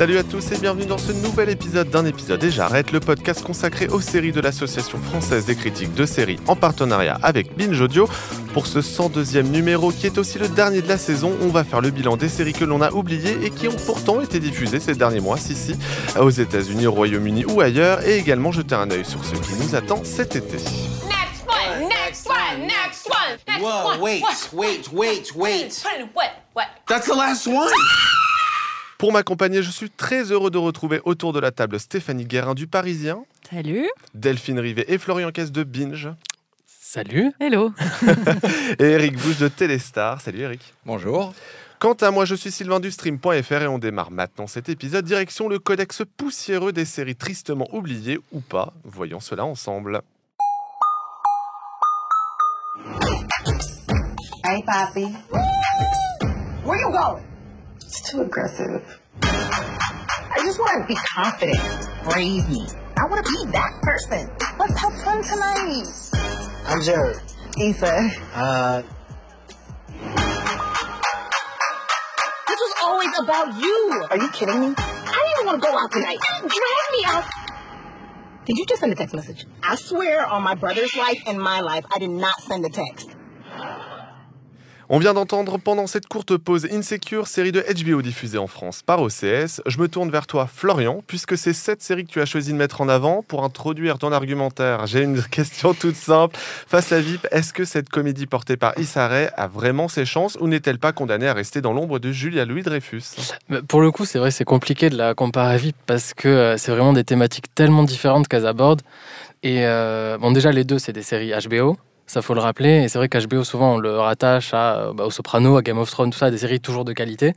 Salut à tous et bienvenue dans ce nouvel épisode d'un épisode et j'arrête le podcast consacré aux séries de l'Association française des critiques de séries en partenariat avec Binge Audio. Pour ce 102e numéro qui est aussi le dernier de la saison, on va faire le bilan des séries que l'on a oubliées et qui ont pourtant été diffusées ces derniers mois, si si, aux États-Unis, au Royaume-Uni ou ailleurs et également jeter un œil sur ce qui nous attend cet été. Next one, next one, next one, next Whoa, one. wait, wait, wait, wait. Put it in what? What? That's the last one? Pour m'accompagner, je suis très heureux de retrouver autour de la table Stéphanie Guérin du Parisien, Salut. Delphine Rivet et Florian Caisse de Binge Salut. Hello. et Eric Bouche de Téléstar. Salut Eric. Bonjour. Quant à moi, je suis Sylvain du Stream.fr et on démarre maintenant cet épisode direction le codex poussiéreux des séries tristement oubliées ou pas. Voyons cela ensemble. Hey, Poppy. Where you going? It's too aggressive. I just want to be confident. Brave me. I want to be that person. Let's have fun tonight. I'm Jared. Issa. Uh, This was always about you. Are you kidding me? I didn't even want to go out tonight. Drag me out. Did you just send a text message? I swear on my brother's life and my life, I did not send a text. On vient d'entendre pendant cette courte pause Insecure, série de HBO diffusée en France par OCS. Je me tourne vers toi, Florian, puisque c'est cette série que tu as choisi de mettre en avant pour introduire ton argumentaire. J'ai une question toute simple. Face à VIP, est-ce que cette comédie portée par Issa a vraiment ses chances ou n'est-elle pas condamnée à rester dans l'ombre de Julia Louis-Dreyfus Pour le coup, c'est vrai, c'est compliqué de la comparer à VIP parce que euh, c'est vraiment des thématiques tellement différentes qu'elles abordent. Et euh, bon, déjà, les deux, c'est des séries HBO. Ça faut le rappeler. Et c'est vrai qu'HBO, souvent, on le rattache à, euh, bah, au Soprano, à Game of Thrones, tout ça, des séries toujours de qualité.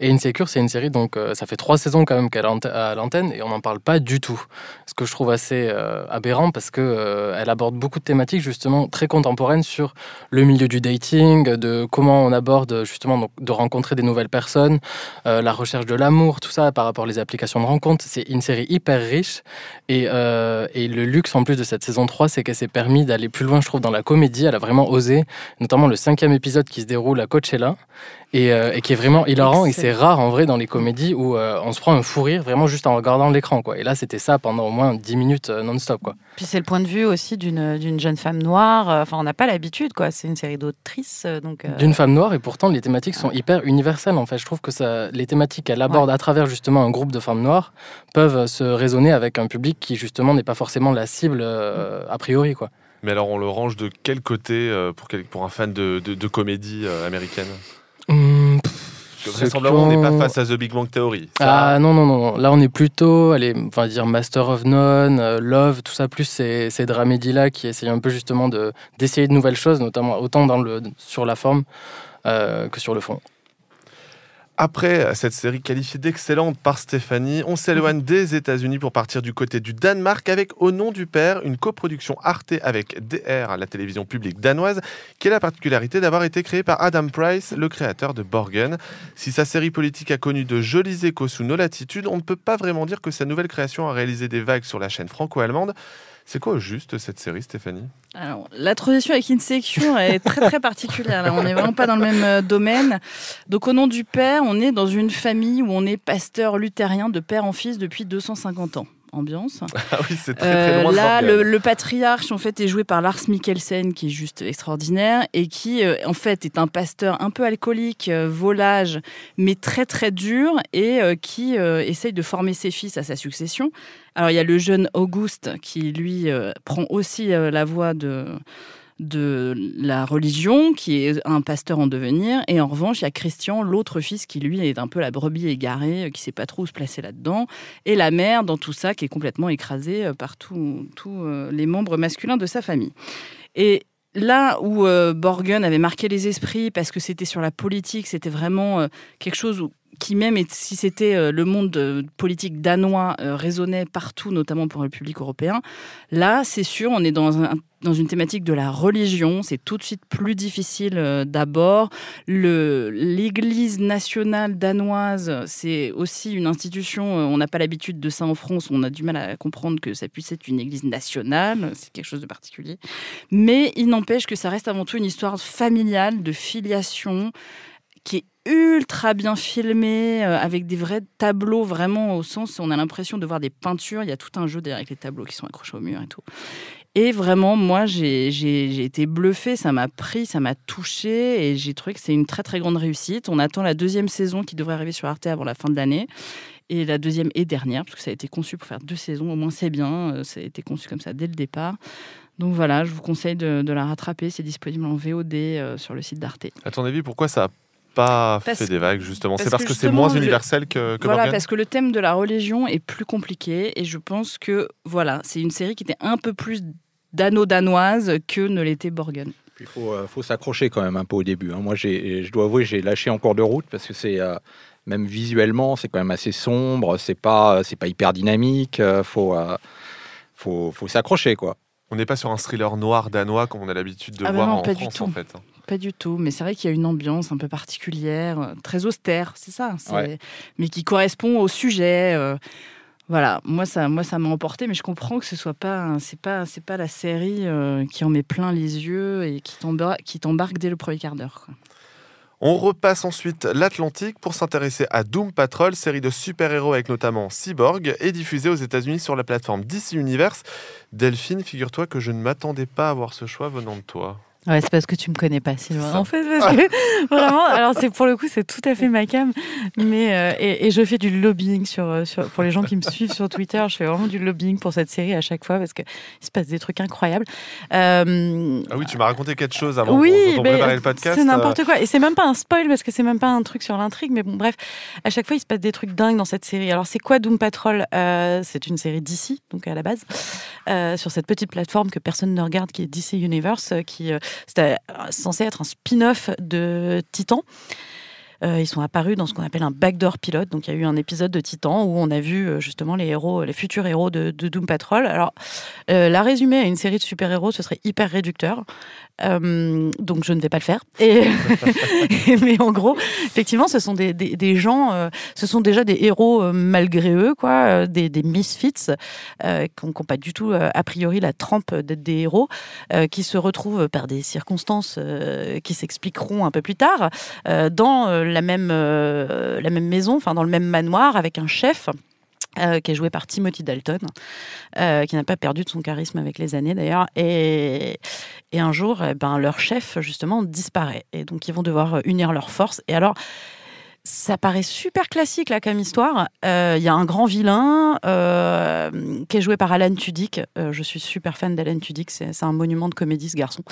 Et Insecure, c'est une série, donc, euh, ça fait trois saisons quand même qu'elle est à l'antenne et on n'en parle pas du tout. Ce que je trouve assez euh, aberrant parce que elle aborde beaucoup de thématiques, justement, très contemporaines sur le milieu du dating, de comment on aborde, justement, de rencontrer des nouvelles personnes, la recherche de l'amour, tout ça par rapport aux applications de rencontres. C'est une série hyper riche. Et, et le luxe en plus de cette saison 3, c'est qu'elle s'est permis d'aller plus loin, je trouve, dans la comédie. Elle a vraiment osé, notamment le cinquième épisode qui se déroule à Coachella. Et, euh, et qui est vraiment hilarant. Et c'est rare en vrai dans les comédies où euh, on se prend un fou rire vraiment juste en regardant l'écran. quoi. Et là, c'était ça pendant au moins 10 minutes euh, non-stop. quoi. Puis c'est le point de vue aussi d'une jeune femme noire. Enfin, on n'a pas l'habitude, quoi. C'est une série d'autrices, donc. euh, D'une femme noire, et pourtant les thématiques sont hyper universelles. En fait, je trouve que ça, les thématiques qu'elle aborde à travers justement un groupe de femmes noires peuvent se raisonner avec un public qui justement n'est pas forcément la cible euh, a priori. quoi. Mais alors, on le range de quel côté euh, pour, quel- pour un fan de, de- de comédie euh, américaine ceux vraisemblablement, on n'est pas face à The Big Bang Theory. Ça, Ah non, non, non. Là, on est plutôt, allez, on va dire Master of None, euh, Love, tout ça, plus ces, ces dramédies-là qui essayent un peu justement de- d'essayer de nouvelles choses, notamment autant dans le, sur la forme euh, que sur le fond. Après cette série qualifiée d'excellente par Stéphanie, on s'éloigne des États-Unis pour partir du côté du Danemark avec Au nom du père, une coproduction Arte avec DR, la télévision publique danoise, qui a la particularité d'avoir été créée par Adam Price, le créateur de Borgen. Si sa série politique a connu de jolis échos sous nos latitudes, on ne peut pas vraiment dire que sa nouvelle création a réalisé des vagues sur la chaîne franco-allemande. C'est quoi juste cette série, Stéphanie? Alors, la transition avec Insecure est très très particulière. On n'est vraiment pas dans le même euh, domaine. Donc, au nom du père, on est dans une famille où on est pasteur luthérien de père en fils depuis 250 ans. Ambiance. Ah oui, c'est très très Euh, loin là, le, le patriarche en fait est joué par Lars Mikkelsen, qui est juste extraordinaire et qui euh, en fait est un pasteur un peu alcoolique, euh, volage, mais très très dur et qui essaye de former ses fils à sa succession. Alors il y a le jeune Auguste qui lui prend aussi la voie de de la religion, qui est un pasteur en devenir, et en revanche, il y a Christian, l'autre fils, qui lui est un peu la brebis égarée, euh, qui sait pas trop où se placer là-dedans, et la mère dans tout ça, qui est complètement écrasée euh, par tous euh, les membres masculins de sa famille. Et là où euh, Borgen avait marqué les esprits parce que c'était sur la politique, c'était vraiment quelque chose où qui même si c'était euh, le monde euh, politique danois euh, résonnait partout, notamment pour le public européen, là c'est sûr on est dans dans une thématique de la religion, c'est tout de suite plus difficile d'abord. L'Église nationale danoise, c'est aussi une institution, on n'a pas l'habitude de ça en France, on a du mal à comprendre que ça puisse être une Église nationale, c'est quelque chose de particulier. Mais il n'empêche que ça reste avant tout une histoire familiale, de filiation, qui est ultra bien filmée, euh, avec des vrais tableaux, vraiment au sens où on a l'impression de voir des peintures. Il y a tout un jeu derrière avec les tableaux qui sont accrochés au mur et tout. Et vraiment, moi, j'ai été bluffée, ça m'a pris, ça m'a touchée, et j'ai trouvé que c'est une très très grande réussite. On attend la deuxième saison qui devrait arriver sur Arte avant la fin de l'année. Et la deuxième et dernière, parce que ça a été conçu pour faire deux saisons, au moins c'est bien, euh, ça a été conçu comme ça dès le départ. Donc voilà, je vous conseille de, la rattraper, c'est disponible en VOD euh, sur le site d'Arte. À ton avis, pourquoi ça n'a pas Parce- fait des vagues, justement C'est parce que que c'est moins le- universel que, que Voilà, parce que le thème de la religion est plus compliqué, et je pense que voilà, c'est une série qui était un peu plus dano-danoise que ne l'était Borgen. Il faut, euh, faut s'accrocher quand même un peu au début. hein. Moi, j'ai, je dois avouer, j'ai lâché en cours de route parce que c'est euh, même visuellement, c'est quand même assez sombre. C'est pas, c'est pas hyper dynamique. euh, faut, euh, faut, faut s'accrocher quoi. On n'est pas sur un thriller noir danois comme on a l'habitude de Ah bah voir non, en pas du France, tout. en fait. Pas du tout, mais c'est vrai qu'il y a une ambiance un peu particulière, euh, très austère, c'est ça, Ouais. mais qui correspond au sujet. euh, voilà, moi ça, moi ça m'a emporté, mais je comprends que ce soit pas, c'est pas, c'est pas la série euh, qui en met plein les yeux et qui t'embarque, qui t'embarque dès le premier quart d'heure. On repasse ensuite l'Atlantique pour s'intéresser à Doom Patrol, série de super-héros avec notamment Cyborg, et diffusée aux États-Unis sur la plateforme DC Universe. Delphine, figure-toi que je ne m'attendais pas à voir ce choix venant de toi. Ouais, c'est parce que tu me connais pas, Sylvain. En fait, parce que vraiment, alors c'est pour le coup, c'est tout à fait ma cam. Mais euh, et, et je fais du lobbying sur, euh, sur pour les gens qui me suivent sur Twitter. Je fais vraiment du lobbying pour cette série à chaque fois parce que il se passe des trucs incroyables. Euh, Ah oui, tu m'as raconté quelque chose avant oui, préparait le podcast. c'est n'importe quoi. Et c'est même pas un spoil parce que c'est même pas un truc sur l'intrigue. Mais bon, bref, à chaque fois, il se passe des trucs dingues dans cette série. Alors, c'est quoi Doom Patrol? Euh, C'est une série d'ici, donc à la base, sur cette petite plateforme que personne ne regarde, qui est DC Universe, qui c'était euh, censé être un spin-off de Titan. Euh, ils sont apparus dans ce qu'on appelle un backdoor pilote. Donc, il y a eu un épisode de Titan où on a vu euh, justement les héros, les futurs héros de, Doom Patrol. Alors, euh, la résumer à une série de super-héros, ce serait hyper réducteur. Donc, je ne vais pas le faire. Mais en gros, effectivement, ce sont des, gens, ce sont déjà des héros malgré eux, quoi, des, misfits qui n'ont pas du tout, a priori, la trempe d'être des héros, qui se retrouvent par des circonstances qui s'expliqueront un peu plus tard dans la, même, euh, la même maison, enfin dans le même manoir, avec un chef. euh, qui est joué par Timothy Dalton, euh, qui n'a pas perdu de son charisme avec les années d'ailleurs. Et, et un jour, eh ben, leur chef, justement, disparaît. Et donc, ils vont devoir unir leurs forces. Et alors, ça paraît super classique là comme histoire. Il y a un grand vilain qui est joué par Alan Tudyk. Je suis super fan d'Alan Tudyk. C'est un monument de comédie ce garçon.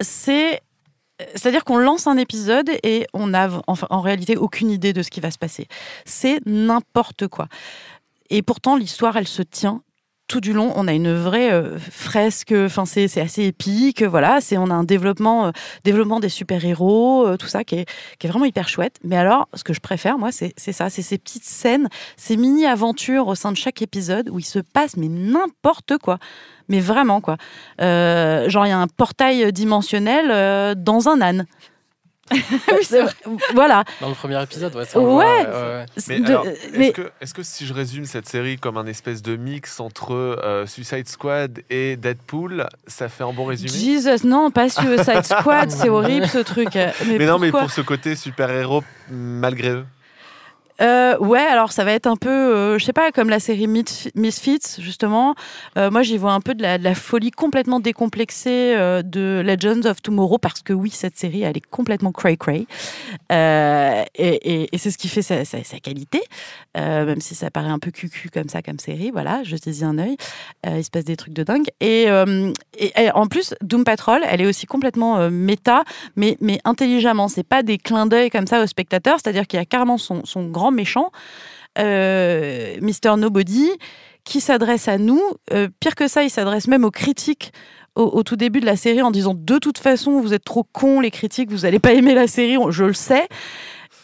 C'est c'est-à-dire qu'on lance un épisode et on n'a en, en réalité aucune idée de ce qui va se passer. C'est n'importe quoi. Et pourtant, l'histoire, elle se tient tout du long. On a une vraie euh, fresque, enfin, c'est assez épique. Voilà, c'est on a un développement, euh, développement des super-héros, euh, tout ça qui est, vraiment hyper chouette. Mais alors, ce que je préfère, moi, c'est ça, c'est ces petites scènes, ces mini-aventures au sein de chaque épisode où il se passe mais n'importe quoi. Mais vraiment, quoi. Genre, il y a un portail dimensionnel dans un âne. C'est vrai. voilà. Dans le premier épisode, ouais. Ouais. voit, ouais, ouais. Mais, De- alors, est-ce mais- que, est-ce que si je résume cette série comme un espèce de mix entre euh, Suicide Squad et Deadpool, ça fait un bon résumé? Jesus, non, pas Suicide Squad, c'est horrible ce truc. Mais, Mais, non, mais pour ce côté super-héros malgré eux. Euh, ouais, alors ça va être un peu, euh, je sais pas, comme la série Mis- Misfits, justement. Euh, moi, j'y vois un peu de la, folie complètement décomplexée euh, de Legends of Tomorrow, parce que oui, cette série, elle est complètement cray-cray. Et c'est ce qui fait sa, qualité, même si ça paraît un peu cucu comme ça, comme série. Voilà, je saisis un œil. Il se passe des trucs de dingue. Et, en plus, Doom Patrol, elle est aussi complètement méta, mais, mais intelligemment. C'est pas des clins d'œil comme ça au spectateur, c'est-à-dire qu'il y a carrément son, son grand méchant, euh, Mr. Nobody, qui s'adresse à nous. Euh, pire que ça, il s'adresse même aux critiques. Au, tout début de la série en disant de toute façon vous êtes trop cons les critiques vous n'allez pas aimer la série je le sais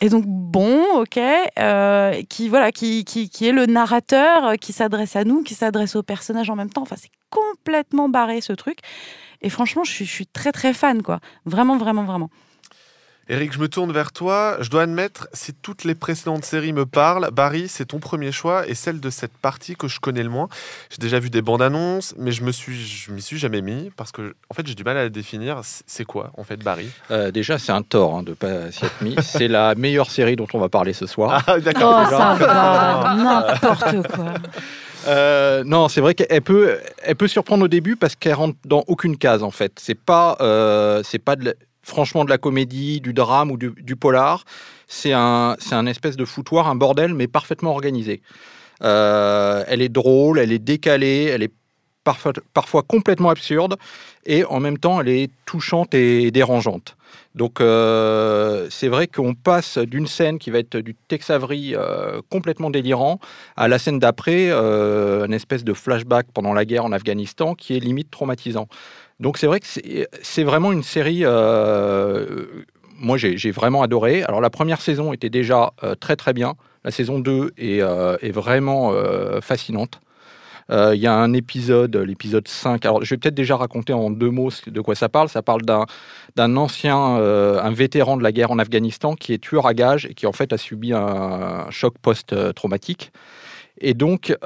Et donc bon, ok, euh, qui voilà, qui, qui, qui est le narrateur, qui s'adresse à nous, qui s'adresse aux personnages en même temps. Enfin, c'est complètement barré ce truc. Et franchement, je suis, je suis très très fan, quoi. Vraiment, vraiment, vraiment. Eric, je me tourne vers toi. Je dois admettre, si toutes les précédentes séries me parlent, Barry, c'est ton premier choix et celle de cette partie que je connais le moins. J'ai déjà vu des bandes annonces, mais je me suis, je m'y suis jamais mis parce que, en fait, j'ai du mal à la définir. C'est quoi, en fait, Barry? Euh, déjà, c'est un tort hein, de pas s'y être mis. c'est la meilleure série dont on va parler ce soir. Ah, d'accord. Oh, ça va, n'importe quoi. Euh, non, c'est vrai qu'elle peut, elle peut surprendre au début parce qu'elle rentre dans aucune case en fait. C'est pas, euh, c'est pas de la- franchement de la comédie, du drame ou du, polar. C'est un, c'est un espèce de foutoir, un bordel, mais parfaitement organisé. Euh, elle est drôle, elle est décalée, elle est parfois, parfois complètement absurde et en même temps elle est touchante et dérangeante. Donc euh, c'est vrai qu'on passe d'une scène qui va être du Tex Avery euh, complètement délirant à la scène d'après, euh, une espèce de flashback pendant la guerre en Afghanistan qui est limite traumatisant. Donc c'est vrai que c'est- vraiment une série. euh, moi j'ai vraiment adoré. Alors la première saison était déjà euh, très très bien. La saison 2 est, euh, est vraiment fascinante. Il y a un épisode, l'épisode 5. Alors, je vais peut-être déjà raconter en deux mots de quoi ça parle. Ça parle d'un ancien, un vétéran de la guerre en Afghanistan qui est tueur à gages et qui en fait a subi un choc post-traumatique. Et donc,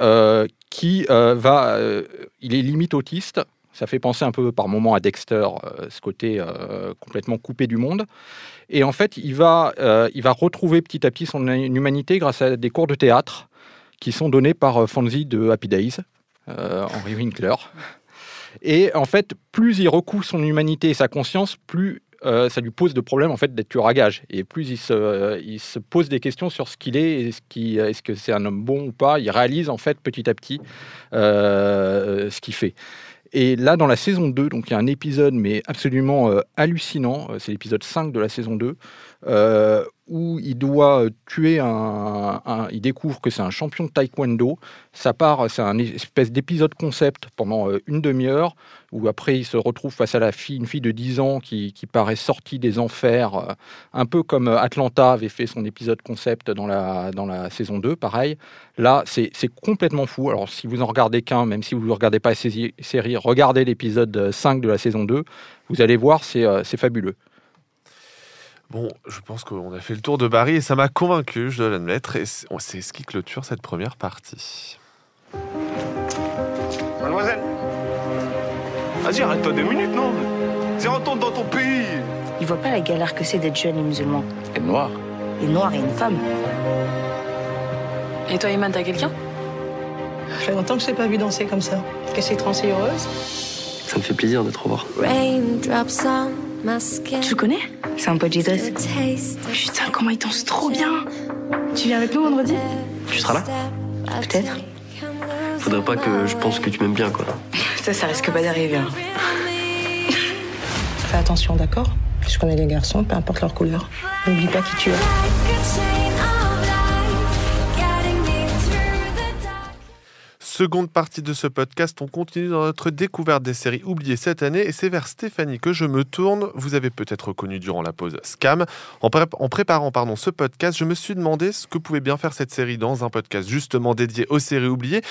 qui va. il est limite autiste. Ça fait penser un peu par moment à Dexter, euh, ce côté euh, complètement coupé du monde. Et en fait, il va, euh, il va retrouver petit à petit son humanité grâce à des cours de théâtre qui sont donnés par Fonzie de Happy Days, Henry Winkler. Et en fait, plus il recouvre son humanité et sa conscience, plus ça lui pose de problèmes en fait d'être tueur à gage. Et plus il se, il se pose des questions sur ce qu'il est, est-ce qu'il- est-ce que c'est un homme bon ou pas. Il réalise en fait petit à petit ce qu'il fait. Et là, dans la saison 2, donc il y a un épisode, mais absolument euh, hallucinant, euh, c'est l'épisode 5 de la saison 2, euh, où il doit tuer un, Il découvre que c'est un champion de taekwondo. Ça part, c'est un espèce d'épisode concept pendant euh, une demi-heure, où après il se retrouve face à la fille, une fille de 10 ans qui, paraît sortie des enfers, euh, un peu comme Atlanta avait fait son épisode concept dans la, dans la saison 2, pareil. Là, c'est complètement fou. Alors, si vous en regardez qu'un, même si vous ne regardez pas la série, série, regardez l'épisode 5 de la saison 2. Vous allez voir, c'est fabuleux. Bon, je pense qu'on a fait le tour de Barry et ça m'a convaincu, je dois l'admettre. Et c'est ce qui clôture cette première partie. Mademoiselle Vas-y, arrête-toi deux minutes, non? C'est retourne dans ton pays Il voit pas la galère que c'est d'être jeune et musulman. Et noir. Et noir et une femme. Et toi, Iman, t'as quelqu'un? Ça fait longtemps que je t'ai pas vu danser comme ça. Qu'est-ce qui te rend si heureuse? Ça me fait plaisir de te revoir. Tu le connais? C'est un pote d'Idriss. Putain, comment il danse trop bien Tu viens avec nous vendredi? Tu seras là? Peut-être. Faudrait pas que je pense que tu m'aimes bien, quoi. Ça, ça risque pas d'arriver. hein. Fais attention, d'accord? Je connais les garçons, peu importe leur couleur. N'oublie pas qui tu es. Seconde partie de ce podcast, on continue dans notre découverte des séries oubliées cette année et c'est vers Stéphanie que je me tourne. Vous avez peut-être reconnu durant la pause Scam. En, pré- en préparant pardon, ce podcast, je me suis demandé ce que pouvait bien faire cette série dans un podcast justement dédié aux séries oubliées.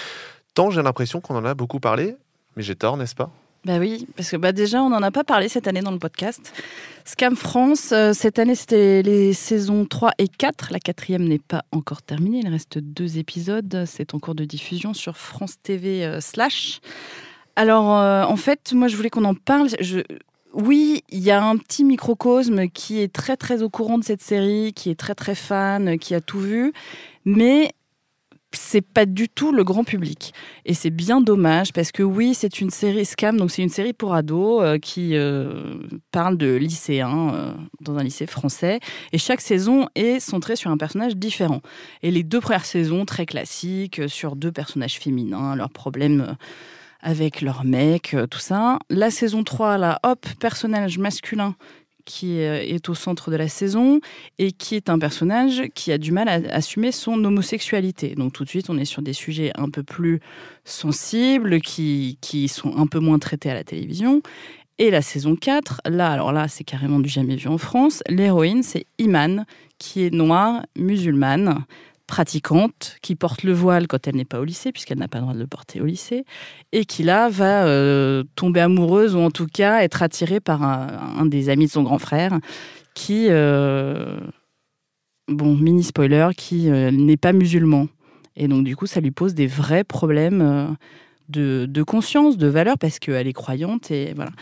Tant j'ai l'impression qu'on en a beaucoup parlé, mais j'ai tort, n'est-ce pas? Bah oui, parce que bah déjà, on n'en a pas parlé cette année dans le podcast. Scam France, euh, cette année, c'était les saisons 3 et 4. La quatrième n'est pas encore terminée. Il reste deux épisodes. C'est en cours de diffusion sur France TV euh, slash. Alors, euh, en fait, moi, je voulais qu'on en parle. Oui, il y a un petit microcosme qui est très, très au courant de cette série, qui est très, très fan, qui a tout vu. Mais c'est pas du tout le grand public. Et c'est bien dommage parce que oui, c'est une série Scam, donc c'est une série pour ados euh, qui euh, parle de lycéens euh, dans un lycée français. Et chaque saison est centrée sur un personnage différent. Et les deux premières saisons, très classiques, sur deux personnages féminins, leurs problèmes avec leur mec, tout ça. La saison 3, là, hop, personnage masculin qui est au centre de la saison et qui est un personnage qui a du mal à assumer son homosexualité. Donc tout de suite, on est sur des sujets un peu plus sensibles, qui, qui sont un peu moins traités à la télévision. Et la saison 4, là, alors là, c'est carrément du jamais vu en France. L'héroïne, c'est Iman, qui est noire, musulmane, pratiquante, qui porte le voile quand elle n'est pas au lycée, puisqu'elle n'a pas le droit de le porter au lycée, et qui là va euh, tomber amoureuse, ou en tout cas être attirée par un, des amis de son grand frère, qui, euh, bon, mini spoiler, qui euh, n'est pas musulman. Et donc, du coup, ça lui pose des vrais problèmes de, de conscience, de valeur, parce qu'elle est croyante. Et voilà.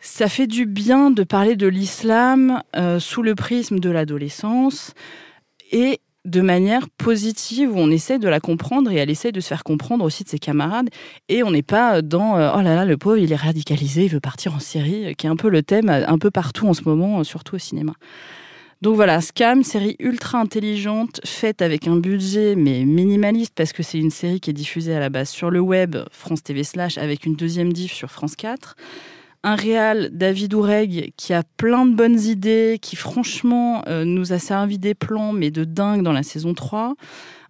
Ça fait du bien de parler de l'islam sous le prisme de l'adolescence et de manière positive où on essaie de la comprendre et elle essaie de se faire comprendre aussi de ses camarades et on n'est pas dans euh, oh là là le pauvre il est radicalisé il veut partir en Syrie qui est un peu le thème euh, un peu partout en ce moment euh, surtout au cinéma. Donc voilà, Scam, série ultra intelligente, faite avec un budget mais minimaliste parce que c'est une série qui est diffusée à la base sur le web, France TV slash, avec une deuxième diff sur France 4. Un réal, David Oureg, qui a plein de bonnes idées, qui franchement euh, nous a servi des plans mais de dingue dans la saison 3.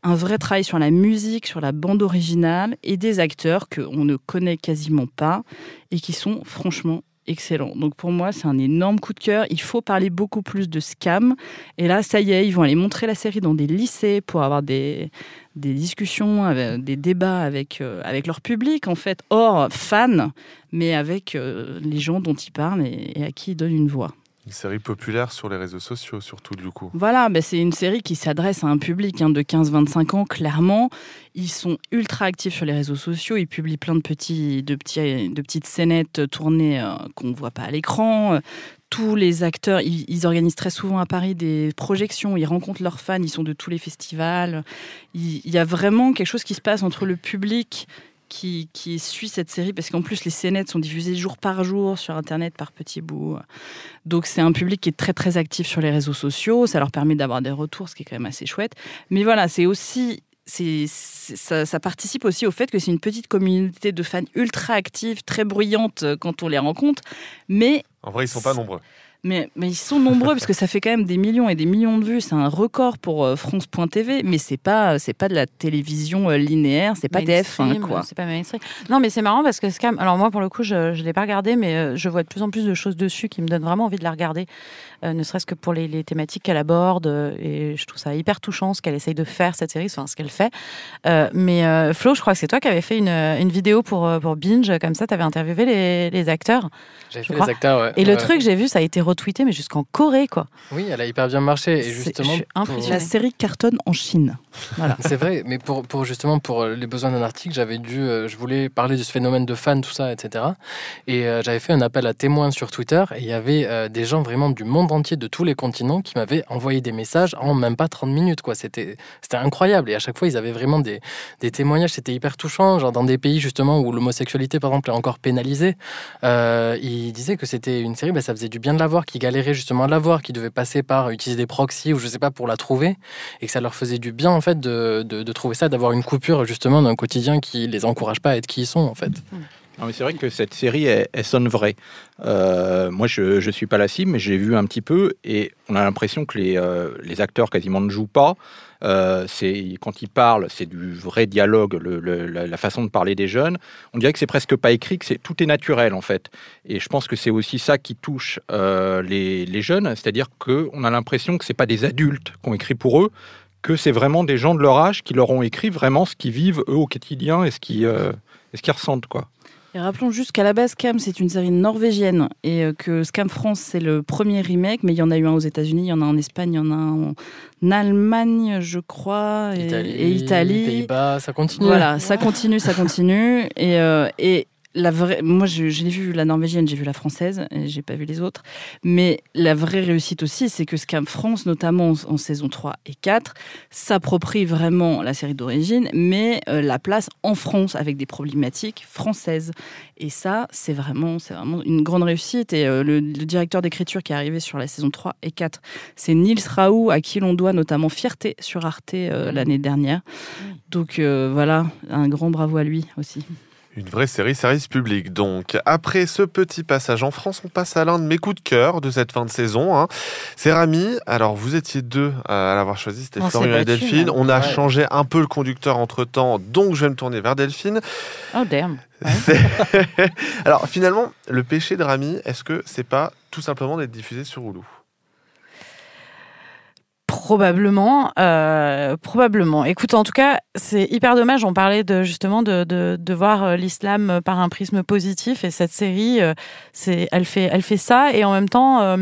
Un vrai travail sur la musique, sur la bande originale et des acteurs qu'on ne connaît quasiment pas et qui sont franchement excellent. Donc pour moi, c'est un énorme coup de cœur. Il faut parler beaucoup plus de scam. Et là, ça y est, ils vont aller montrer la série dans des lycées pour avoir des, des discussions, avec- des débats avec, euh, avec leur public, en fait, hors fans, mais avec euh, les gens dont ils parlent et, et à qui ils donnent une voix. Une série populaire sur les réseaux sociaux, surtout du coup. Voilà, ben c'est une série qui s'adresse à un public hein, de 15-25 ans, clairement. Ils sont ultra actifs sur les réseaux sociaux. Ils publient plein de, petits, de, petits, de petites scénettes tournées euh, qu'on ne voit pas à l'écran. Tous les acteurs, ils, organisent très souvent à Paris des projections. Ils rencontrent leurs fans. Ils sont de tous les festivals. Il y a vraiment quelque chose qui se passe entre le public qui, qui suit cette série, parce qu'en plus les scénettes sont diffusées jour par jour sur Internet par petits bouts. Donc c'est un public qui est très très actif sur les réseaux sociaux, ça leur permet d'avoir des retours, ce qui est quand même assez chouette. Mais voilà, c'est aussi... ça, ça participe aussi au fait que c'est une petite communauté de fans ultra active, très bruyante euh, quand on les rencontre, mais En vrai, ils sont pas nombreux. Mais, mais ils sont nombreux parce que ça fait quand même des millions et des millions de vues. C'est un record pour euh, France.tv, mais c'est pas c'est pas de la télévision euh, linéaire, c'est pas TF1 Mainstream, quoi. C'est pas mainstream. Non, mais c'est marrant parce que Scam. Alors moi, pour le coup, je ne l'ai pas regardé, mais euh, je vois de plus en plus de choses dessus qui me donnent vraiment envie de la regarder, euh, ne serait-ce que pour les, les thématiques qu'elle aborde. euh, et je trouve ça hyper touchant ce qu'elle essaye de faire cette série, enfin ce qu'elle fait. Euh, mais euh, Flo, je crois que c'est toi qui avais fait une, une vidéo pour euh, pour Binge, comme ça, tu avais interviewé les, les acteurs. J'avais je fait crois. les acteurs, ouais. Et le truc, j'ai vu, ça a été retweeté, mais jusqu'en Corée, quoi. Oui, elle a hyper bien marché. Et justement, pour-. La série cartonne en Chine. Voilà. C'est vrai, mais pour, pour justement pour euh, les besoins d'un article, j'avais dû, euh, je voulais parler de ce phénomène de fans, tout ça, etc. Et euh, j'avais fait un appel à témoins sur Twitter et il y avait euh, des gens vraiment du monde entier, de tous les continents, qui m'avaient envoyé des messages en même pas 30 minutes, quoi. C'était, c'était incroyable. Et à chaque fois, ils avaient vraiment des, des témoignages, c'était hyper touchant. Genre dans des pays justement où l'homosexualité, par exemple, est encore pénalisée, euh, ils disaient que c'était une série, bah, ça faisait du bien de la voir, qui galéraient justement à la voir, qui devaient passer par utiliser des proxys ou je sais pas pour la trouver, et que ça leur faisait du bien en fait de, de, de trouver ça, d'avoir une coupure justement d'un quotidien qui les encourage pas à être qui ils sont en fait. Non, mais c'est vrai que cette série, elle, elle sonne vraie. Euh, moi, je ne suis pas la cible, mais j'ai vu un petit peu et on a l'impression que les, euh, les acteurs quasiment ne jouent pas. Euh, quand ils parlent, c'est du vrai dialogue, la, façon de parler des jeunes. On dirait que c'est presque pas écrit, que tout est naturel en fait. Et je pense que c'est aussi ça qui touche euh, les, jeunes, c'est-à-dire que on a l'impression que c'est pas des adultes qui ont écrit pour eux, que c'est vraiment des gens de leur âge qui leur ont écrit vraiment ce qu'ils vivent eux au quotidien et ce euh, qu'ils ressentent quoi. Et rappelons juste qu'à la base, Scam, c'est une série norvégienne et euh, que Scam France, c'est le premier remake, mais il y en a eu un aux États-Unis, il y en a en Espagne, il y en a un en Allemagne, je crois, et Italie, et Italie. Pays-Bas, ça continue. Voilà, ça continue, ça continue. Et, euh, et la vraie, moi, je- j'ai vu la norvégienne, j'ai vu la française, j'ai pas vu les autres. Mais la vraie réussite aussi, c'est que Scam France, notamment en, en saison 3 et 4, s'approprie vraiment la série d'origine, mais euh, la place en France avec des problématiques françaises. Et ça, c'est vraiment, c'est vraiment une grande réussite. Et euh, le, le directeur d'écriture qui est arrivé sur la saison 3 et 4, c'est Nils Raoult, à qui l'on doit notamment Fierté sur Arte euh, l'année dernière. Donc voilà, un grand bravo à lui aussi. Une vraie série service public. Donc, après ce petit passage en France, on passe à l'un de mes coups de cœur de cette fin de saison. hein. C'est Rami. Alors, vous étiez deux à l'avoir choisi, c'était Florian et Delphine. hein. On a Ouais. changé un peu le conducteur entre temps, donc je vais me tourner vers Delphine. Oh damn. Alors, finalement, le péché de Rami, est-ce que c'est pas tout simplement d'être diffusé sur Hulu? Probablement, euh, probablement. Écoute, en tout cas, c'est hyper dommage. On parlait de, justement de, de, de voir euh, l'islam par un prisme positif et cette série, euh, c'est, elle fait, elle fait ça et en même temps, euh,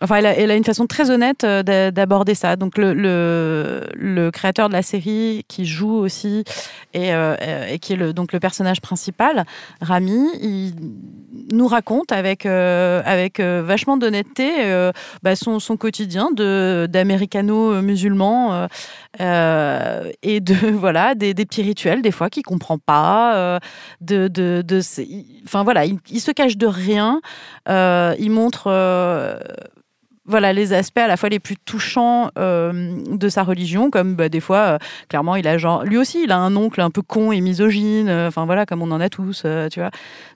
enfin, elle a, une façon très honnête euh, d'a- d'aborder ça. Donc le, créateur de la série qui joue aussi et, euh, euh, et qui est le, donc le personnage principal, Rami, il nous raconte avec, avec vachement d'honnêteté bah, son, son quotidien d'américano-musulman et de voilà des, des petits rituels des fois qu'il comprend pas enfin voilà il, se cache de rien il montre voilà les aspects à la fois les plus touchants euh, de sa religion comme bah, des fois euh, clairement il a genre lui aussi il a un oncle un peu con et misogyne euh, enfin voilà comme on en a tous tu vois.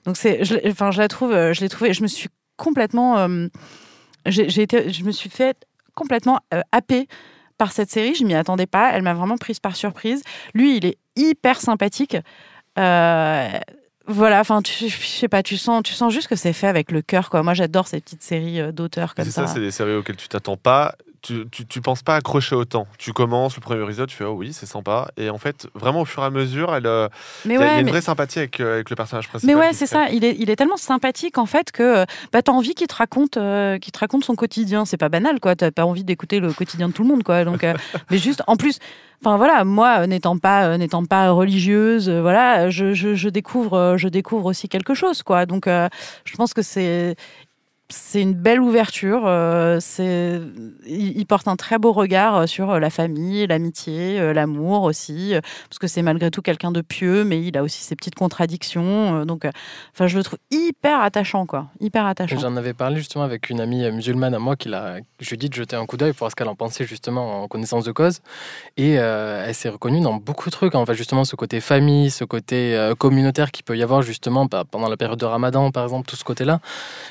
Donc c'est enfin je la trouve je l'ai trouvé je me suis complètement j'ai été je me suis fait complètement happée par cette série. Je m'y attendais pas. Elle m'a vraiment prise par surprise. Lui il est hyper sympathique voilà, enfin, tu- je sais pas, tu sens, tu sens juste que c'est fait avec le cœur, quoi. Moi, j'adore ces petites séries euh, d'auteurs comme C'est ça. ça, c'est des séries auxquelles tu t'attends pas. Tu, tu, tu penses pas accrocher autant. Tu commences le premier épisode, tu fais oh oui, c'est sympa. Et en fait, vraiment au fur et à mesure, elle, euh, il y a- y une mais- vraie sympathie avec, euh, avec le personnage principal. Mais ouais, c'est ça. Il est, il est tellement sympathique en fait que euh, bah, t'as envie qu'il te raconte, euh, qu'il te raconte son quotidien. C'est pas banal, quoi. T'as pas envie d'écouter le quotidien de tout le monde, quoi. Donc, euh, mais juste, en plus, enfin voilà, moi, n'étant pas, euh, n'étant pas religieuse, euh, voilà, je, je, je découvre, euh, je découvre aussi quelque chose, quoi. Donc, je pense que c'est c'est une belle ouverture. euh, il, porte un très beau regard euh, sur euh, la famille, l'amitié, l'amour aussi, parce que c'est malgré tout quelqu'un de pieux, mais il a aussi ses petites contradictions. donc, enfin, je le trouve hyper attachant, quoi, hyper attachant. J'en avais parlé justement avec une amie musulmane à moi qui l'a, je lui ai dit de jeter un coup d'œil pour voir ce qu'elle en pensait justement en connaissance de cause. Et elle s'est reconnue dans beaucoup de trucs. En fait, justement, ce côté famille, ce côté communautaire qu'il peut y avoir justement bah, pendant la période de Ramadan, par exemple, tout ce côté-là.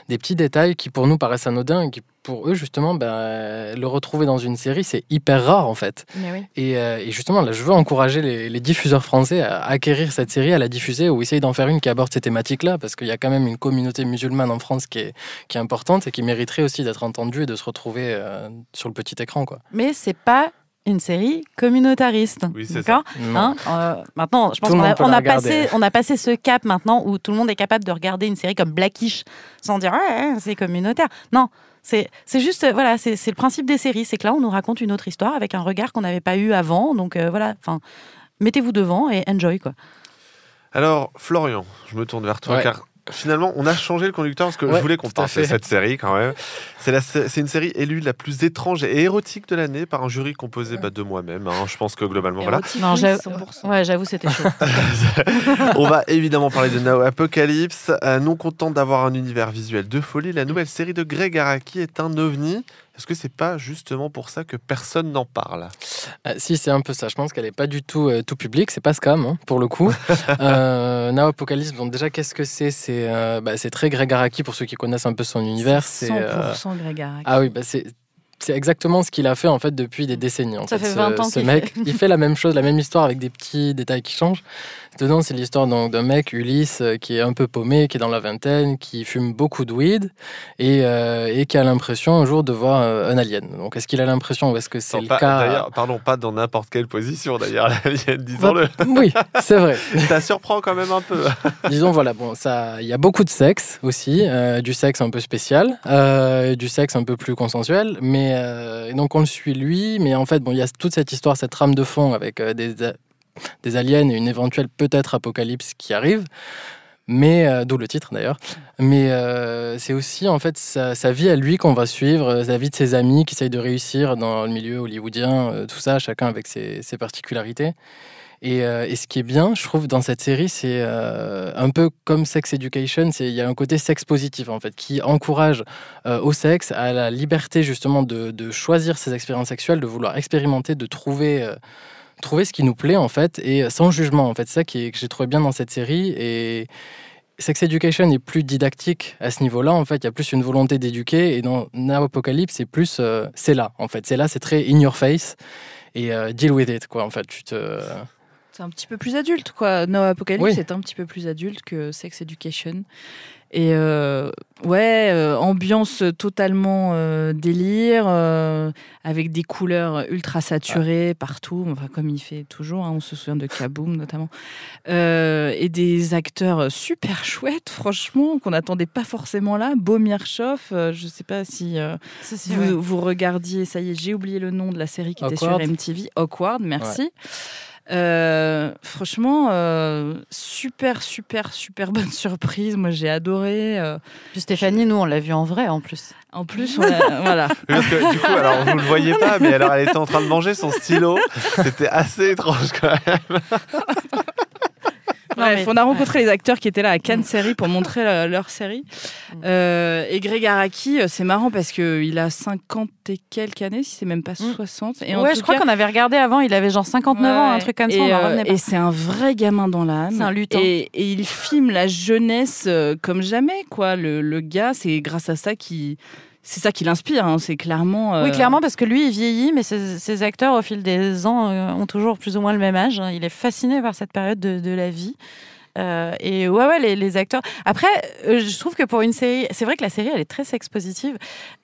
Des petits détails qui pour nous paraissent anodins et qui pour eux, justement, bah, le retrouver dans une série, c'est hyper rare en fait. Mais oui. Et, euh, et justement, là, je veux encourager les, les diffuseurs français à acquérir cette série, à la diffuser ou essayer d'en faire une qui aborde ces thématiques-là, parce qu'il y a quand même une communauté musulmane en France qui est, qui est importante et qui mériterait aussi d'être entendue et de se retrouver euh, sur le petit écran. Quoi. Mais c'est pas une série communautariste. Oui, c'est d'accord. Hein, euh, Maintenant, je pense qu'on a, on a passé, on a passé ce cap maintenant où tout le monde est capable de regarder une série comme Blackish sans dire ouais, ouais, c'est communautaire. Non, c'est c'est juste voilà, c'est c'est le principe des séries, c'est que là on nous raconte une autre histoire avec un regard qu'on n'avait pas eu avant. Donc euh, voilà, enfin mettez-vous devant et enjoy quoi. Alors, Florian, je me tourne vers toi Ouais. car finalement, on a changé le conducteur parce que je voulais qu'on parle de cette série quand même. C'est la- c'est une série élue la plus étrange et érotique de l'année par un jury composé bah, de moi-même. hein. Je pense que globalement, voilà. Non, j'avoue, ouais, j'avoue, c'était chaud. On va évidemment parler de Now Apocalypse. Euh, non content d'avoir un univers visuel de folie, la nouvelle série de Greg Araki est un ovni. Est-ce que c'est pas justement pour ça que personne n'en parle? Euh, si, c'est un peu ça. Je pense qu'elle n'est pas du tout euh, tout public. C'est pas Scam, hein, pour le coup. euh, Now Apocalypse, bon, déjà, qu'est-ce que c'est? C'est euh, bah, c'est très Greg Araki pour ceux qui connaissent un peu son univers. C'est C'est, euh, 100% Greg Araki. Ah oui, bah c'est. C'est exactement ce qu'il a fait en fait depuis des décennies. En Ça fait, fait ce, 20 ans ce qu'il mec, fait. il fait la même chose, la même histoire avec des petits détails qui changent. Dedans, c'est l'histoire donc d'un mec Ulysse euh, qui est un peu paumé, qui est dans la vingtaine, qui fume beaucoup de weed et, euh, et qui a l'impression un jour de voir euh, un alien. Donc, est-ce qu'il a l'impression ou est-ce que c'est le pas- cas D'ailleurs, pardon, pas dans n'importe quelle position d'ailleurs, l'alien, disons-le. Oui, c'est vrai. ça surprend quand même un peu. Disons voilà, bon, ça, il y a beaucoup de sexe aussi, euh, du sexe un peu spécial, euh, du sexe un peu plus consensuel, mais euh, et donc on le suit lui, mais en fait bon, il y a toute cette histoire, cette trame de fond avec euh, des des aliens et une éventuelle peut-être apocalypse qui arrive. Mais euh, d'où le titre d'ailleurs. Mais euh, c'est aussi en fait sa, sa vie à lui qu'on va suivre, euh, la vie de ses amis qui essayent de réussir dans le milieu hollywoodien, euh, tout ça, chacun avec ses particularités. Et, euh, et ce qui est bien, je trouve, dans cette série, c'est euh, un peu comme Sex Education, il y a un côté sexe positif, en fait, qui encourage euh, au sexe, à la liberté, justement, de, choisir ses expériences sexuelles, de vouloir expérimenter, de trouver, trouver ce qui nous plaît en fait et sans jugement en fait. C'est ça que j'ai trouvé bien dans cette série et Sex Education est plus didactique à ce niveau-là. En fait, il y a plus une volonté d'éduquer et dans Now Apocalypse, c'est plus c'est là en fait. C'est là, c'est très in your face et deal with it quoi. En fait, tu te C'est un petit peu plus adulte, quoi. No Apocalypse Oui. c'est un petit peu plus adulte que Sex Education. Et euh, ouais, euh, ambiance totalement euh, délire, euh, avec des couleurs ultra saturées partout, enfin, comme il fait toujours, hein, on se souvient de Kaboom notamment. Euh, et des acteurs super chouettes, franchement, qu'on n'attendait pas forcément là. Beau Mirchoff, euh, je sais pas si euh, vous, regardiez, ça y est, j'ai oublié le nom de la série qui était Awkward. sur MTV, Awkward, merci. Euh, franchement, euh, super, super, super bonne surprise. Moi, j'ai adoré. euh. Puis Stéphanie, nous, on l'a vu en vrai en plus. En plus, on voilà. Parce que du coup, alors vous le voyez pas, mais alors elle était en train de manger son stylo. C'était assez étrange quand même. Bref, on a rencontré les acteurs qui étaient là à Cannes Série pour montrer euh, leur série. Euh, et Greg Araki, euh, c'est marrant parce qu'il a 50 et quelques années, si c'est même pas 60. Et en ouais, je crois cas- qu'on avait regardé avant, il avait genre 59 ans, un Ouais. truc comme ça, Et, euh, et c'est un vrai gamin dans l'âme. C'est un lutin. Et, et il filme la jeunesse comme jamais, quoi. Le, le gars, c'est grâce à ça qui. C'est ça qui l'inspire, hein. c'est clairement. euh, Oui, clairement, parce que lui, il vieillit, mais ses, ses acteurs, au fil des ans, euh, ont toujours plus ou moins le même âge. Il est fasciné par cette période de, de la vie. Euh, et ouais, ouais, les, les acteurs. Après, euh, je trouve que pour une série, c'est vrai que la série, elle est très sex-positive.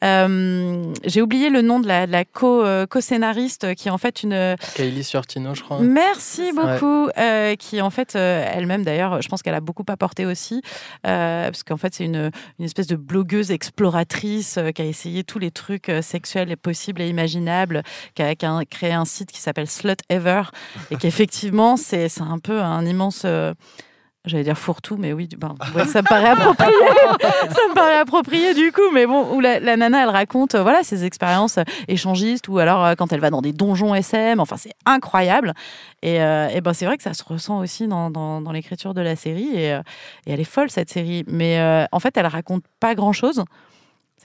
Euh, J'ai oublié le nom de la, co, co-scénariste qui est en fait une. Kylie Sortino, je crois. Merci beaucoup. qui en fait, elle-même d'ailleurs, je pense qu'elle a beaucoup apporté aussi, parce qu'en fait, c'est une, une espèce de blogueuse exploratrice qui a essayé tous les trucs sexuels et possibles et imaginables, qui a, qui a créé un site qui s'appelle Slut Ever, et qu'effectivement, c'est un peu un immense. J'allais dire fourre-tout, mais oui, ben, ouais, ça me paraît approprié. ça me paraît approprié du coup, mais bon, où la, la nana, elle raconte, euh, voilà, ses expériences euh, échangistes, ou alors euh, quand elle va dans des donjons SM. Enfin, c'est incroyable. Et, et ben, c'est vrai que ça se ressent aussi dans, dans, dans l'écriture de la série. Et, et elle est folle cette série, mais en fait, elle raconte pas grand-chose.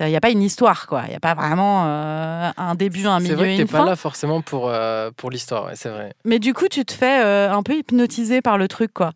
Il n'y a pas une histoire, quoi. Il n'y a pas vraiment euh, un début, un C'est milieu vrai et que fin. pas là forcément pour, euh, pour l'histoire, ouais, c'est vrai. Mais du coup, tu te fais euh, un peu hypnotiser par le truc, quoi.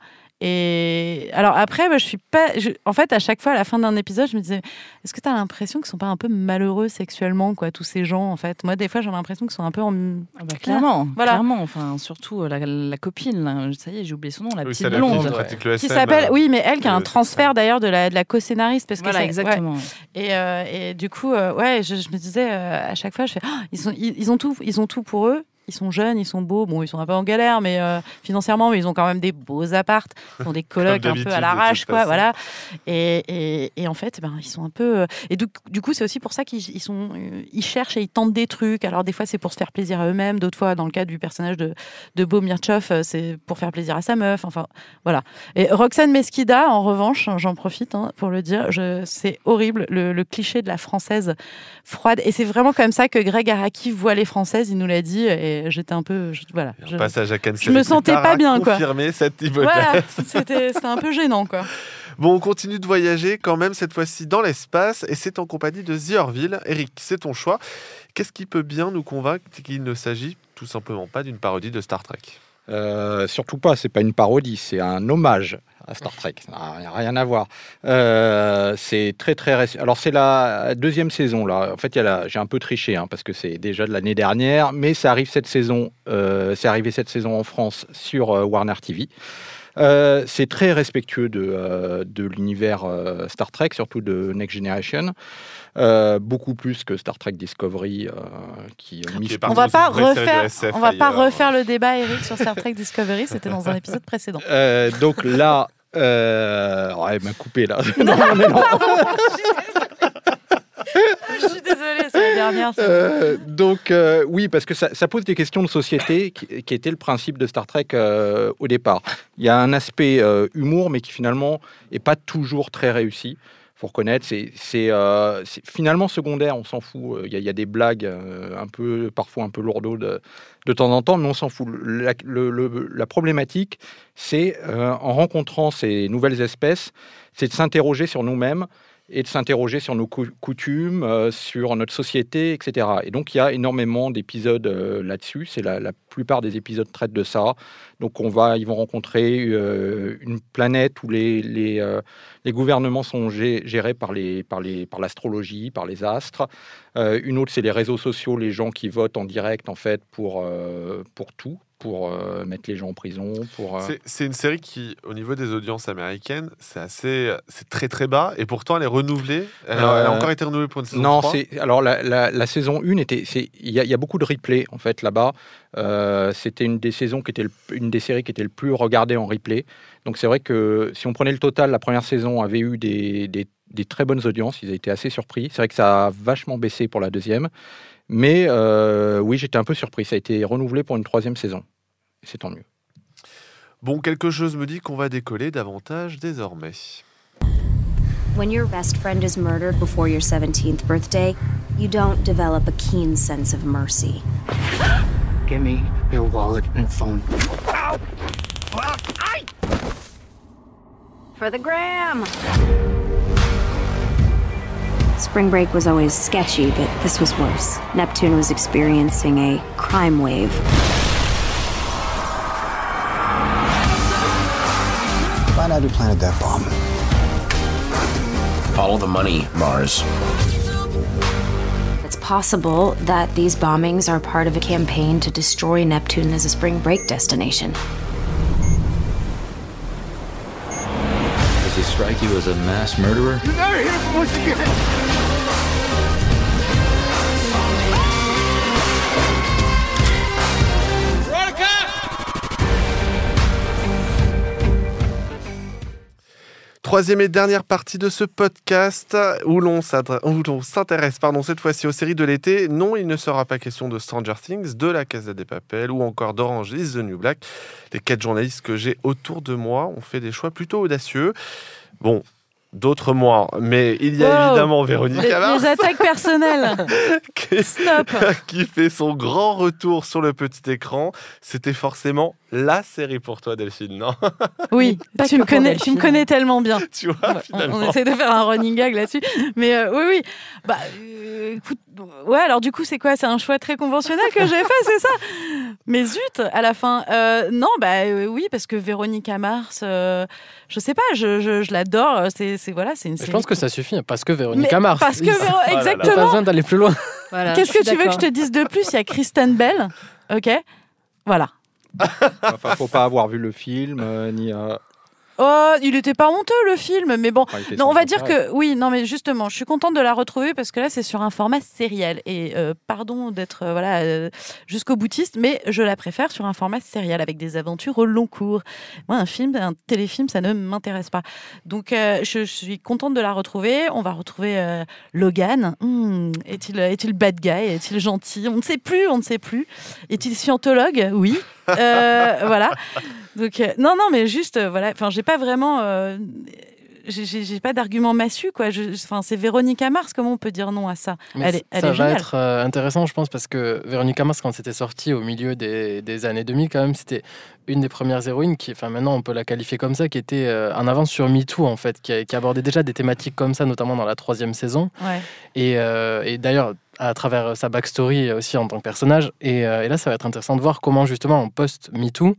Et alors après, moi, je suis pas. je- En fait, à chaque fois, à la fin d'un épisode, je me disais, est-ce que tu as l'impression qu'ils sont pas un peu malheureux sexuellement, quoi, tous ces gens, en fait? Moi, des fois, j'ai l'impression qu'ils sont un peu en. Ah bah, clairement, Voilà. clairement. Enfin, surtout euh, la, la copine, là. ça y est, j'ai oublié son nom, la Oui, petite la blonde. fille qui s'appelle, euh, oui, mais elle qui a un euh, transfert d'ailleurs de la, de la co-scénariste. Parce que Voilà, exactement. ouais. Et, euh, et du coup, euh, ouais, je, je me disais euh, à chaque fois, je fais, Ah, ils, sont, ils, ils ont tout, ils ont tout pour eux. Ils sont jeunes, ils sont beaux. Bon, ils sont un peu en galère, mais euh, financièrement, mais ils ont quand même des beaux appartes. Ils ont des colocs un peu à l'arrache, quoi. Voilà. Et, et, et en fait, ben, ils sont un peu. euh, Et du, du coup, c'est aussi pour ça qu'ils ils sont, euh, ils cherchent et ils tentent des trucs. Alors des fois, c'est pour se faire plaisir à eux-mêmes. D'autres fois, dans le cas du personnage de, de Beau Mirchoff, c'est pour faire plaisir à sa meuf. Enfin, voilà. Et Roxane Mesquida, en revanche, j'en profite hein, pour le dire, c'est horrible, le, le cliché de la française froide. Et c'est vraiment comme ça que Greg Araki voit les françaises, il nous l'a dit, et j'étais un peu. je- voilà. Un je- passage à Cannes je me sentais pas a bien, quoi. confirmé cette hypothèse. Voilà, c'était c'était un peu gênant, quoi. Bon, on continue de voyager quand même, cette fois-ci dans l'espace, et c'est en compagnie de The Orville. Eric, c'est ton choix. Qu'est-ce qui peut bien nous convaincre qu'il ne s'agit tout simplement pas d'une parodie de Star Trek? Euh, surtout pas, c'est pas une parodie, c'est un hommage à Star Trek. Ça n'a rien à voir. Euh, c'est très très récent. Alors c'est la deuxième saison là. En fait, j'ai un peu triché hein, parce que c'est déjà de l'année dernière, mais ça arrive cette saison. euh, c'est arrivé cette saison en France sur euh, Warner TV. Euh, c'est très respectueux de, euh, de l'univers euh, Star Trek, surtout de Next Generation. Euh, beaucoup plus que Star Trek Discovery, euh, qui mise On va pas refaire, on va pas refaire le débat, Eric, sur Star Trek Discovery. C'était dans un épisode précédent. Euh, donc là, elle m'a coupé là. Non, mais non. Je suis désolée, c'est la dernière. Euh, donc euh, oui, parce que ça, pose des questions de société, qui, qui était le principe de Star Trek euh, au départ. Il y a un aspect humour, mais qui finalement est pas toujours très réussi. Faut reconnaître, c'est finalement secondaire, on s'en fout. Il y, a- des blagues un peu, parfois un peu lourdeaux de, de temps en temps, mais on s'en fout. La, problématique, c'est en rencontrant ces nouvelles espèces, c'est de s'interroger sur nous-mêmes et de s'interroger sur nos cou- coutumes, euh, sur notre société, etc. Et donc il y a énormément d'épisodes euh, là-dessus. C'est la, plupart des épisodes traitent de ça. Donc on va, ils vont rencontrer euh, une planète où les, les, les gouvernements sont gé- gérés par les par les par l'astrologie, par les astres. Une autre, c'est les réseaux sociaux, les gens qui votent en direct en fait pour pour tout, pour euh, mettre les gens en prison, pour. euh, C'est- une série qui, au niveau des audiences américaines, c'est assez, c'est très très bas, et pourtant elle est renouvelée. Elle, a- elle a Euh, encore été renouvelée pour une saison Non, 3. c'est alors la, la- la saison 1 était il y, a- il y a beaucoup de replay en fait là-bas. C'était une des saisons qui était le- une des séries qui était le plus regardée en replay. Donc c'est vrai que si on prenait le total, la première saison avait eu des, des- des très bonnes audiences. Ils étaient assez surpris. C'est vrai que ça a vachement baissé pour la deuxième, mais euh, oui, j'étais un peu surpris. Ça a été renouvelé pour une troisième saison. Et C'est tant mieux. Bon, quelque chose me dit qu'on va décoller davantage désormais. When your best friend is murdered before your 17th birthday, you don't develop a keen sense of mercy. Give me your wallet and phone. For the gram! Spring break was always sketchy, but this was worse. Neptune was experiencing a crime wave. Find out who planted that bomb. Follow the money, Mars. It's possible that these bombings are part of a campaign to destroy Neptune as a spring break destination. Strike you as a mass murderer? You never hear from us again! Troisième et dernière partie de ce podcast où l'on s'intéresse pardon, cette fois-ci aux séries de l'été. Non, il ne sera pas question de Stranger Things, de La Casa des Papel ou encore d'Orange is the New Black. Les quatre journalistes que j'ai autour de moi ont fait des choix plutôt audacieux. Bon, d'autres moins, mais il y a Wow. évidemment Véronique Les, les attaques personnelles. qui, Stop. qui fait son grand retour sur le petit écran. C'était forcément la série pour toi, Delphine, non Oui, Pas tu que me, connais, Delphine. tu me connais tellement bien. Tu vois, On, finalement. on essaie de faire un running gag là-dessus. Mais euh, oui, oui. Bah, euh, écoute, ouais, alors du coup, c'est quoi? C'est un choix très conventionnel que j'ai fait, c'est ça? Mais zut, à la fin. Euh, non, bah euh, oui, parce que Véronique Mars, euh, je sais pas, je, je, je l'adore. C'est c'est- voilà, c'est une Je série. pense que ça suffit, hein, parce que Véronique Mais Mars. parce que Véro- y a pas exactement. besoin d'aller plus loin. Voilà, Qu'est-ce je que tu veux que je te dise de plus? Il y a Kristen Bell, ok? Voilà. Enfin, faut pas avoir vu le film euh, ni. Oh, il était pas honteux le film, mais bon. Fait Non, on va dire que oui, non, mais justement, je suis contente de la retrouver parce que là, c'est sur un format sériel. Et euh, pardon d'être euh, voilà euh, jusqu'au boutiste, mais je la préfère sur un format sériel avec des aventures au long cours. Moi, un film, un téléfilm, ça ne m'intéresse pas. Donc, je, je suis contente de la retrouver. On va retrouver Logan. Hmm, est-il est-il bad guy? Est-il gentil? On ne sait plus. On ne sait plus. Est-il scientologue? Oui. Voilà. Donc euh, non, non, mais juste euh, voilà. Enfin, j'ai pas vraiment. euh, j'ai- pas d'argument massu quoi. Je- Enfin, c'est Véronique Mars. Comment on peut dire non à ça Mais Elle est, elle ça est va géniale. être intéressant, je pense, parce que Véronique Mars, quand c'était sorti au milieu des, des années 2000, quand même, c'était une des premières héroïnes qui, enfin maintenant on peut la qualifier comme ça, qui était en avance sur MeToo, en fait, qui, abordait déjà des thématiques comme ça, notamment dans la troisième saison. Ouais. Et, euh, et d'ailleurs, à travers sa backstory aussi en tant que personnage. Et, euh, et là, ça va être intéressant de voir comment, justement, en post-MeToo,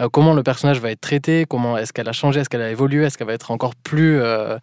euh, comment le personnage va être traité, comment est-ce qu'elle a changé, est-ce qu'elle a évolué, est-ce qu'elle va être encore plus, euh,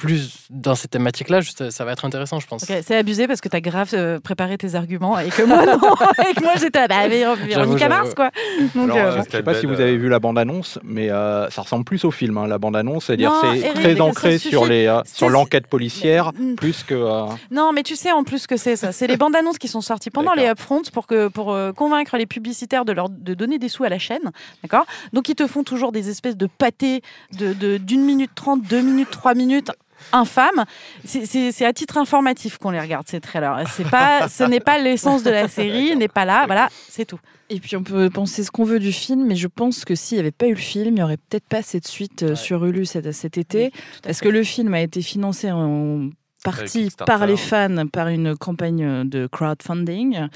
plus dans ces thématiques-là. Juste, ça va être intéressant, je pense. C'est abusé parce que tu as grave euh, préparé tes arguments et que moi non. et que moi j'étais là, bah, Véro- Véronique. Mars quoi. Donc, Alors, euh, euh, je sais pas si vous avez vu la bande-annonce, mais euh, ça ressemble plus au film, hein, la bande-annonce. C'est-à-dire c'est très ancré sur les euh, sur l'enquête policière, Mm. plus que. euh, Non, mais tu sais en plus que c'est ça. C'est les bandes annonces qui sont sorties pendant les upfronts pour que pour euh, convaincre les publicitaires de leur de donner des sous à la chaîne, d'accord? Donc ils te font toujours des espèces de pâtés de de- d'une minute trente, deux minutes, trois minutes infâmes. C'est- à titre informatif qu'on les regarde ces trailers. C'est pas, ce n'est pas l'essence de la série, n'est pas là. Voilà, c'est tout. Et puis on peut penser ce qu'on veut du film, mais je pense que s'il n'y avait pas eu le film, il n'y aurait peut-être pas cette suite euh, sur Hulu cet, cet été, parce que le film a été financé en partie par les fans, par une campagne de crowdfunding.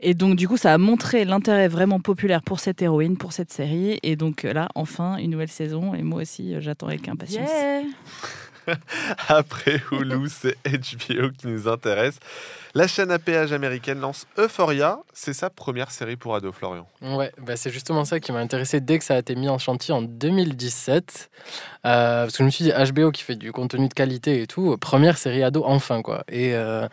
Et donc du coup, ça a montré l'intérêt vraiment populaire pour cette héroïne, pour cette série. Et donc là, enfin, une nouvelle saison. Et moi aussi, euh, j'attends avec impatience. Yeah. Après Hulu, c'est HBO qui nous intéresse. La chaîne à péage américaine lance Euphoria. C'est sa première série pour ado, Florian. Ouais, bah c'est justement ça qui m'a intéressé dès que ça a été mis en chantier en 2017. Euh, parce que je me suis dit, HBO qui fait du contenu de qualité et tout, première série ado enfin, quoi. Et euh,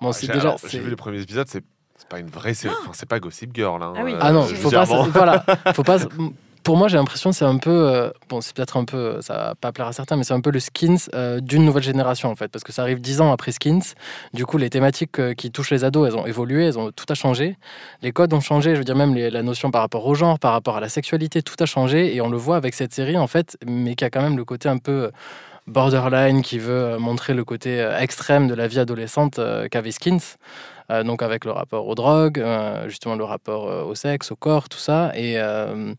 bon, c'est J'ai déjà. j'ai vu les premiers épisodes, c'est pas une vraie série. Enfin, c'est pas Gossip Girl. hein, euh, Ah non, faut pas, voilà, faut pas. Pour moi, j'ai l'impression que c'est un peu, euh, bon, c'est peut-être un peu, ça va pas plaire à certains, mais c'est un peu le Skins euh, d'une nouvelle génération en fait, parce que ça arrive dix ans après Skins. Du coup, les thématiques euh, qui touchent les ados, elles ont évolué, elles ont tout a changé. Les codes ont changé, je veux dire même la notion par rapport au genre, par rapport à la sexualité, tout a changé, et on le voit avec cette série en fait, mais qui a quand même le côté un peu borderline, qui veut euh, montrer le côté euh, extrême de la vie adolescente euh, qu'avait Skins. Euh, donc avec le rapport aux drogues, euh, justement le rapport euh, au sexe, au corps, tout ça. Et, euh,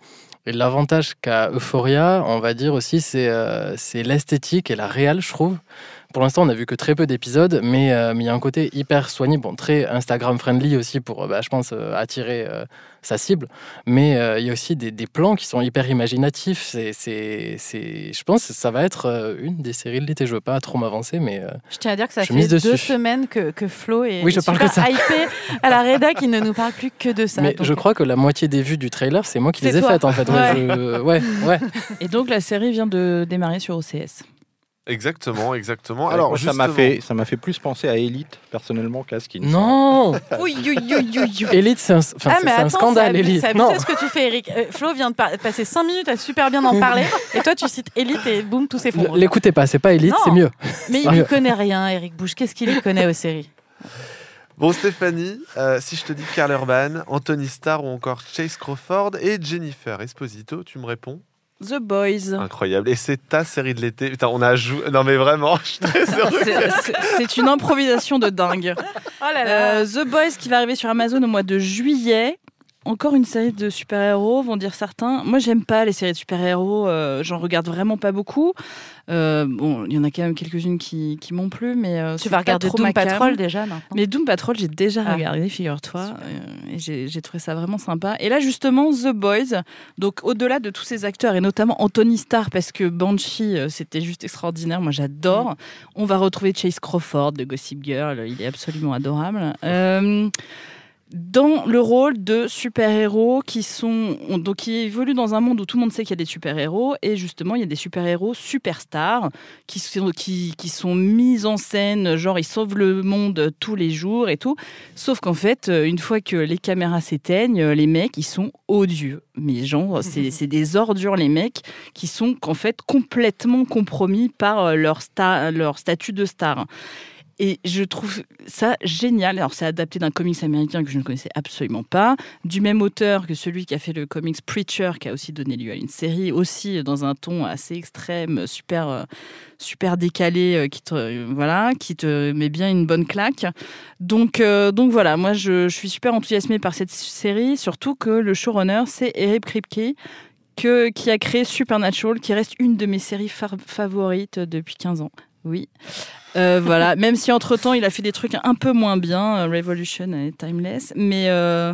l'avantage qu'a Euphoria, on va dire aussi, c'est euh, l'esthétique et la réelle, je trouve. Pour l'instant, on n'a vu que très peu d'épisodes, mais euh, mais il y a un côté hyper soigné, bon, très Instagram-friendly aussi pour, euh, bah, je pense, euh, attirer euh, sa cible. Mais euh, il y a aussi des, des plans qui sont hyper imaginatifs. C'est, c'est, c'est- je pense que ça va être euh, une des séries de l'été. Je veux pas trop m'avancer, mais euh, Je tiens à dire que ça je fait deux dessus. semaines que, que Flo est Oui, je parle super que ça. hypé à la rédac, il ne nous parle plus que de ça. Mais donc- je crois que la moitié des vues du trailer, c'est moi qui les ai toi. faites en fait. Ouais, Ouais. je- ouais, ouais. Et donc la série vient de démarrer sur OCS. Exactement, exactement. Ouais, Alors, moi, ça m'a fait, ça m'a fait plus penser à Elite personnellement qu'à Skins. Non Oui, oui, oui, oui, oui. Elite, c'est un, ah, mais c'est un attends, scandale, Elite. C'est ce que tu fais, Eric. Euh, Flo vient de par- passer 5 minutes à super bien en parler, et toi tu cites Elite et boum, tout s'effondre. L'écoutez pas, c'est pas Elite, c'est mieux. Mais il ne connaît rien, Eric Bouche. Qu'est-ce qu'il y connaît aux séries? Bon, Stéphanie, euh, si je te dis Karl Urban, Anthony Starr ou encore Chase Crawford et Jennifer Esposito, tu me réponds? The Boys. Incroyable. Et c'est ta série de l'été. Putain, on a joué. Non, mais vraiment, je suis très. C'est- c'est- C'est une improvisation de dingue. Oh là Euh, The Boys qui va arriver sur Amazon au mois de juillet. Encore une série de super-héros, vont dire certains. Moi, j'aime pas les séries de super-héros. euh, J'en regarde vraiment pas beaucoup. Euh, bon, il y en a quand même quelques-unes qui, qui m'ont plu, mais euh, Tu vas regarder Doom ma. Patrol déjà maintenant Mais Doom Patrol, j'ai déjà Ah. regardé, figure-toi, euh, et j'ai trouvé ça vraiment sympa. Et là, justement, The Boys, donc au-delà de tous ces acteurs, et notamment Anthony Starr, parce que Banshee, c'était juste extraordinaire, moi j'adore. On va retrouver Chase Crawford de Gossip Girl, il est absolument adorable. Dans le rôle de super-héros qui sont donc qui évoluent dans un monde où tout le monde sait qu'il y a des super-héros et justement il y a des super-héros superstars qui sont qui, qui sont mis en scène genre ils sauvent le monde tous les jours et tout. Sauf qu'en fait euh, une fois que les caméras s'éteignent les mecs ils sont odieux. Mais genre c'est c'est des ordures les mecs qui sont qu'en fait complètement compromis par euh, leur star leur statut de star et je trouve ça génial. Alors, c'est adapté d'un comics américain que je ne connaissais absolument pas, du même auteur que celui qui a fait le comics Preacher, qui a aussi donné lieu à une série, aussi dans un ton assez extrême, super, euh, super décalé, euh, qui te, euh, voilà, qui te met bien une bonne claque. Donc, euh, donc voilà, moi, je, suis super enthousiasmée par cette série, surtout que le showrunner, c'est Eric Kripke, qui a créé Supernatural, qui reste une de mes séries fa- favorites depuis 15 ans. Oui. Euh, voilà, même si entre-temps, il a fait des trucs un peu moins bien, euh, Revolution et Timeless. Mais, euh,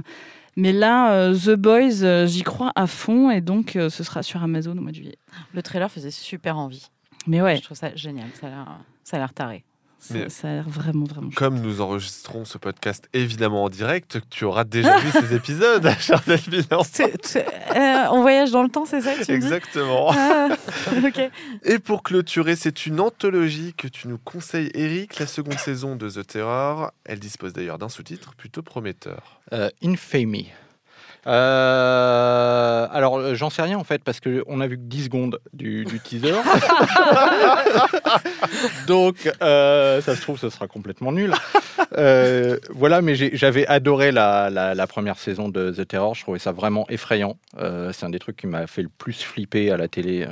mais là, euh, The Boys, j'y crois à fond et donc ce sera sur Amazon au mois de juillet. Le trailer faisait super envie. Mais ouais. Je trouve ça génial. Ça a l'air taré. Ça, Mais- ça a l'air vraiment, vraiment chouette. Comme nous enregistrons ce podcast évidemment en direct, tu auras déjà vu ces épisodes. Euh, on voyage dans le temps, c'est ça que tu me dis? Exactement. Ah. Et pour clôturer, c'est une anthologie que tu nous conseilles, Eric, la seconde saison de The Terror. Elle dispose d'ailleurs d'un sous-titre plutôt prometteur. Euh, Infamy. Euh, alors, euh, j'en sais rien en fait, parce qu'on a vu que 10 secondes du, teaser. Donc, euh, ça se trouve, ce sera complètement nul. Voilà, mais j'avais adoré la, première saison de The Terror. Je trouvais ça vraiment effrayant. C'est un des trucs qui m'a fait le plus flipper à la télé.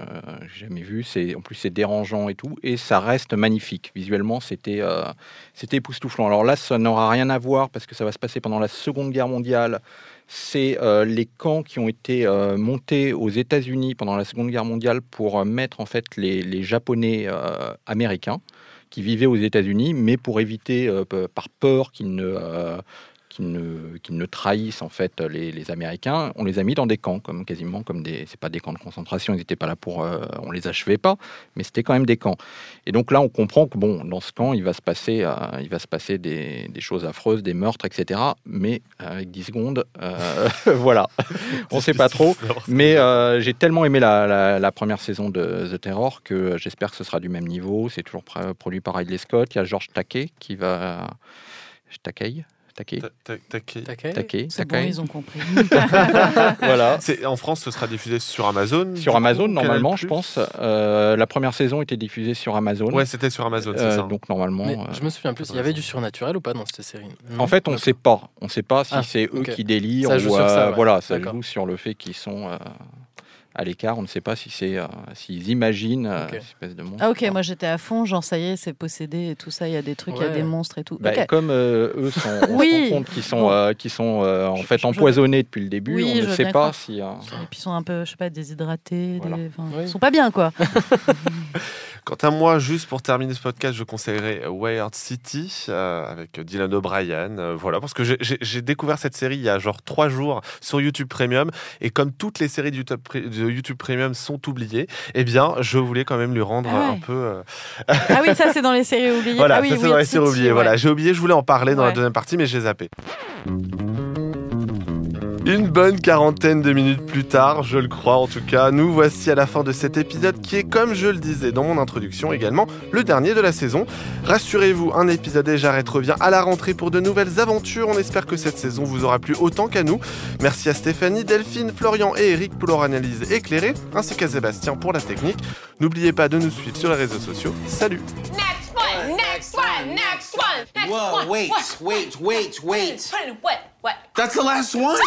J'ai jamais vu. En plus c'est dérangeant et tout, et ça reste magnifique. Visuellement, c'était c'était époustouflant. Alors là, ça n'aura rien à voir parce que ça va se passer pendant la Seconde Guerre mondiale. C'est euh, les camps qui ont été euh, montés aux États-Unis pendant la Seconde Guerre mondiale pour euh, mettre en fait les, Japonais américains qui vivaient aux États-Unis, mais pour éviter, par peur qu'ils ne, euh, qu'ils ne, ne trahissent en fait les, Américains. On les a mis dans des camps, comme quasiment comme des. C'est pas des camps de concentration, ils n'étaient pas là pour. euh, on les achevait pas, mais c'était quand même des camps. Et donc là, on comprend que bon, dans ce camp, il va se passer, euh, il va se passer des, choses affreuses, des meurtres, etc. Mais avec 10 secondes, euh, voilà, on sait pas trop. Mais euh, j'ai tellement aimé la, première saison de The Terror que j'espère que ce sera du même niveau. C'est toujours pr- produit par Ridley Scott. Il y a George Takei qui va. Takei? Takei. Takei. C'est bon, ils ont compris. voilà. En France, ce sera diffusé sur Amazon. Sur Amazon, normalement, je pense. Euh, la première saison était diffusée sur Amazon. Ouais, c'était sur Amazon, c'est Euh, ça. Donc normalement. Mais euh, je me souviens plus, il y avait du surnaturel ou pas dans cette série? En fait, on ne sait pas. On ne sait pas si Ah, c'est eux qui délirent Ça joue ou sur ça, euh, ouais. voilà, ça joue sur le fait qu'ils sont euh, à l'écart. On ne sait pas si c'est euh, s'ils imaginent euh, une espèce de monstre. Ah ok, moi j'étais à fond, genre ça y est, c'est possédé et tout ça, il y a des trucs, il y a des monstres et tout. Bah. Comme euh, eux sont, on Oui. se rend compte qu'ils sont, euh, qu'ils sont euh, en fait empoisonnés depuis le début, Oui, on ne sait pas croire. si. euh, Et puis ils sont un peu, je sais pas, déshydratés, Voilà. des- enfin, ils sont pas bien quoi. Quant à moi, juste pour terminer ce podcast, je conseillerais Weird City euh, avec Dylan O'Brien. euh, voilà, parce que j'ai- découvert cette série il y a genre trois jours sur YouTube Premium. Et comme toutes les séries de YouTube, Pre- de YouTube Premium sont oubliées, eh bien, je voulais quand même lui rendre Ah ouais. un peu. euh, ah oui, ça c'est dans les séries oubliées. Voilà, ah oui, ça c'est Weird dans les séries oubliées. Voilà, j'ai oublié, je voulais en parler dans la deuxième partie, mais j'ai zappé. Une bonne quarantaine de minutes plus tard, je le crois en tout cas, nous voici à la fin de cet épisode qui est, comme je le disais dans mon introduction, également le dernier de la saison. Rassurez-vous, un épisode et j'arrête revient à la rentrée pour de nouvelles aventures. On espère que cette saison vous aura plu autant qu'à nous. Merci à Stéphanie, Delphine, Florian et Eric pour leur analyse éclairée, ainsi qu'à Sébastien pour la technique. N'oubliez pas de nous suivre sur les réseaux sociaux. Salut Next one, next one, next one, next Whoa, one. wait, what, wait, wait, wait. What? What? That's the last one.